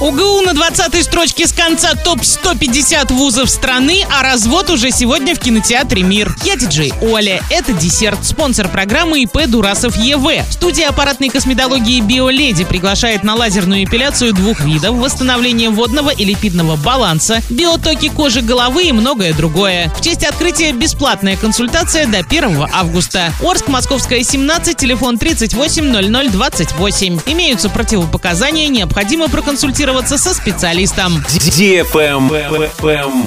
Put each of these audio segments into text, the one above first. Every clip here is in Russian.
УГУ на 20-й строчке с конца топ-150 вузов страны, а развод уже сегодня в кинотеатре «Мир». Я диджей Оля. Это десерт. Спонсор программы ИП Дурасов ЕВ. Студия аппаратной косметологии «Биоледи» приглашает на лазерную эпиляцию двух видов, восстановление водного и липидного баланса, биотоки кожи головы и многое другое. В честь открытия бесплатная консультация до 1 августа. Орск, Московская, 17, телефон 380028. Имеются противопоказания, необходимо проконсультироваться консультироваться со специалистом.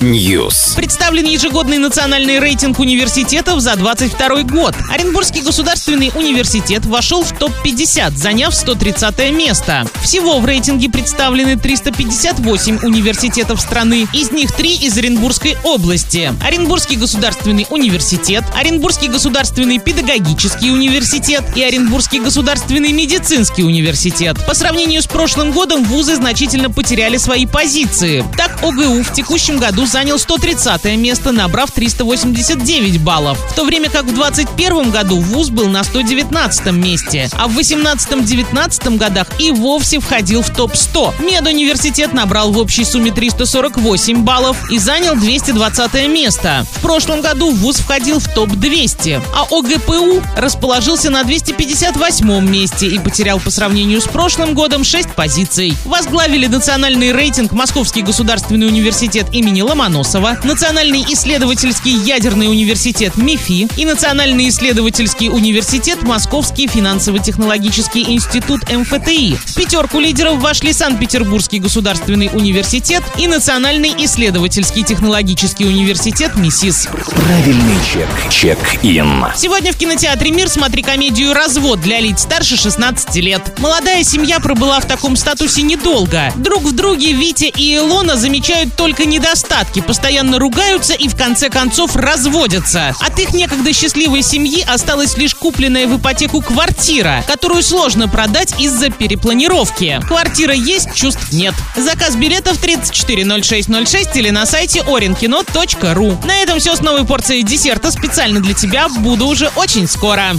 News. Представлен ежегодный национальный рейтинг университетов за 22 год. Оренбургский государственный университет вошел в топ-50, заняв 130 место. Всего в рейтинге представлены 358 университетов страны, из них три из Оренбургской области. Оренбургский государственный университет, Оренбургский государственный педагогический университет и Оренбургский государственный медицинский университет. По сравнению с прошлым годом вузы значительно значительно потеряли свои позиции. Так, ОГУ в текущем году занял 130 место, набрав 389 баллов, в то время как в 2021 году ВУЗ был на 119 месте, а в 2018-2019 годах и вовсе входил в топ-100. Медуниверситет набрал в общей сумме 348 баллов и занял 220 место. В прошлом году ВУЗ входил в топ-200, а ОГПУ расположился на 258 месте и потерял по сравнению с прошлым годом 6 позиций. Возглавили возглавили национальный рейтинг Московский государственный университет имени Ломоносова, Национальный исследовательский ядерный университет МИФИ и Национальный исследовательский университет Московский финансово-технологический институт МФТИ. В пятерку лидеров вошли Санкт-Петербургский государственный университет и Национальный исследовательский технологический университет МИСИС. Правильный чек. Чек-ин. Сегодня в кинотеатре «Мир» смотри комедию «Развод» для лиц старше 16 лет. Молодая семья пробыла в таком статусе недолго. Друг в друге Витя и Илона замечают только недостатки, постоянно ругаются и в конце концов разводятся. От их некогда счастливой семьи осталась лишь купленная в ипотеку квартира, которую сложно продать из-за перепланировки. Квартира есть, чувств нет. Заказ билетов 340606 или на сайте orinkino.ru. На этом все с новой порцией десерта специально для тебя. Буду уже очень скоро.